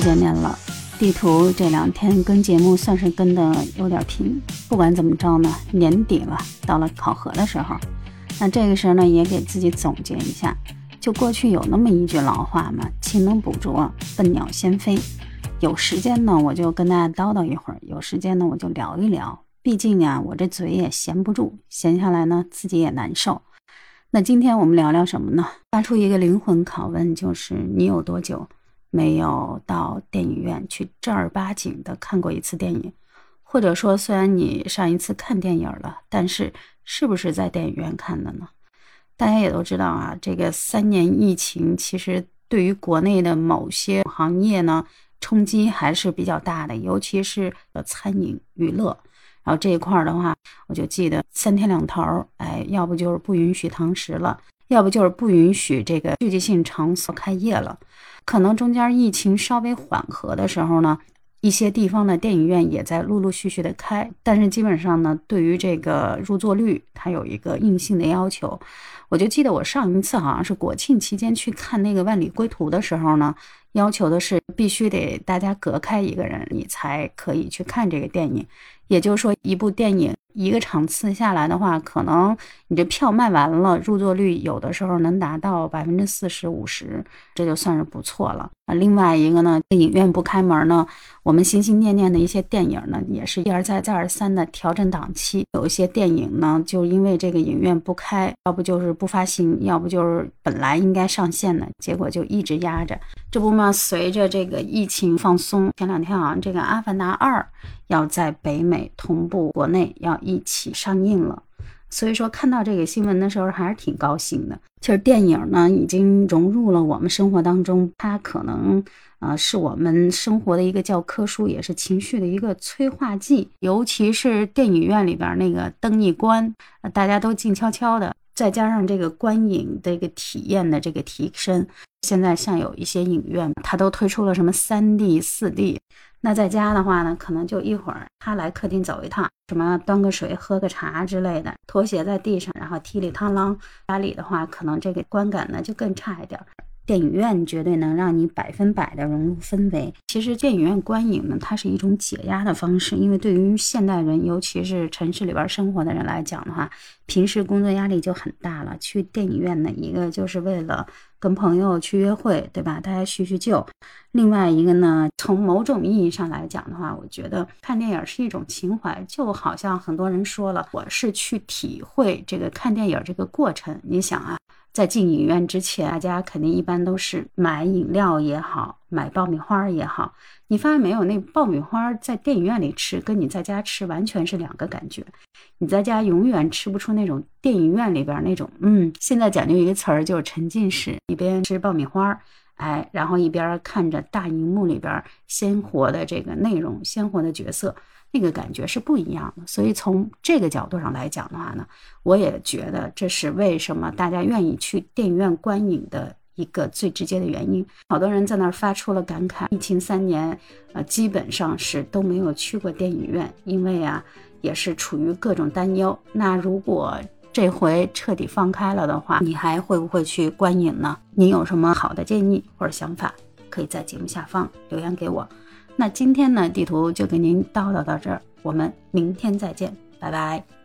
不见面了。地图这两天跟节目算是跟的有点频。不管怎么着呢，年底了，到了考核的时候，那这个时候呢，也给自己总结一下。就过去有那么一句老话嘛，勤能补拙，笨鸟先飞。有时间呢，我就跟大家叨叨一会儿；有时间呢，我就聊一聊。毕竟呀，我这嘴也闲不住，闲下来呢，自己也难受。那今天我们聊聊什么呢？发出一个灵魂拷问，就是你有多久没有到电影院去正儿八经的看过一次电影？或者说，虽然你上一次看电影了，但是是不是在电影院看的呢？大家也都知道啊，这个三年疫情其实对于国内的某些行业呢冲击还是比较大的，尤其是呃餐饮娱乐。然后这一块的话，我就记得三天两头儿，哎，要不就是不允许堂食了，要不就是不允许这个聚集性场所开业了。可能中间疫情稍微缓和的时候呢，一些地方的电影院也在陆陆续续的开，但是基本上呢，对于这个入座率，它有一个硬性的要求。我就记得我上一次好像是国庆期间去看那个《万里归途》的时候呢，要求的是必须得大家隔开一个人，你才可以去看这个电影。也就是说，一部电影一个场次下来的话，可能你这票卖完了，入座率有的时候能达到百分之四十五十，这就算是不错了。另外一个呢，影院不开门呢，我们心心念念的一些电影呢，也是一而再再而三的调整档期。有一些电影呢，就因为这个影院不开，要不就是不发行，要不就是本来应该上线的，结果就一直压着。这不嘛，随着这个疫情放松，前两天啊，这个《阿凡达二》要在北美同步国内要一起上映了，所以说看到这个新闻的时候还是挺高兴的。其实电影呢已经融入了我们生活当中，它可能呃是我们生活的一个教科书，也是情绪的一个催化剂。尤其是电影院里边那个灯一关，大家都静悄悄的。再加上这个观影的一个体验的这个提升，现在像有一些影院，它都推出了什么三 D、四 D。那在家的话呢，可能就一会儿，他来客厅走一趟，什么端个水、喝个茶之类的，拖鞋在地上，然后踢里踏啷。家里的话，可能这个观感呢就更差一点。电影院绝对能让你百分百的融入氛围。其实电影院观影呢，它是一种解压的方式，因为对于现代人，尤其是城市里边生活的人来讲的话，平时工作压力就很大了。去电影院呢，一个就是为了跟朋友去约会，对吧？大家叙叙旧。另外一个呢，从某种意义上来讲的话，我觉得看电影是一种情怀，就好像很多人说了，我是去体会这个看电影这个过程。你想啊。在进影院之前，大家肯定一般都是买饮料也好，买爆米花也好。你发现没有？那爆米花在电影院里吃，跟你在家吃完全是两个感觉。你在家永远吃不出那种电影院里边那种，嗯，现在讲究一个词儿，就是沉浸式，一边吃爆米花，哎，然后一边看着大荧幕里边鲜活的这个内容，鲜活的角色。那个感觉是不一样的，所以从这个角度上来讲的话呢，我也觉得这是为什么大家愿意去电影院观影的一个最直接的原因。好多人在那儿发出了感慨，疫情三年，呃，基本上是都没有去过电影院，因为啊，也是处于各种担忧。那如果这回彻底放开了的话，你还会不会去观影呢？你有什么好的建议或者想法，可以在节目下方留言给我。那今天呢，地图就给您叨叨到这儿，我们明天再见，拜拜。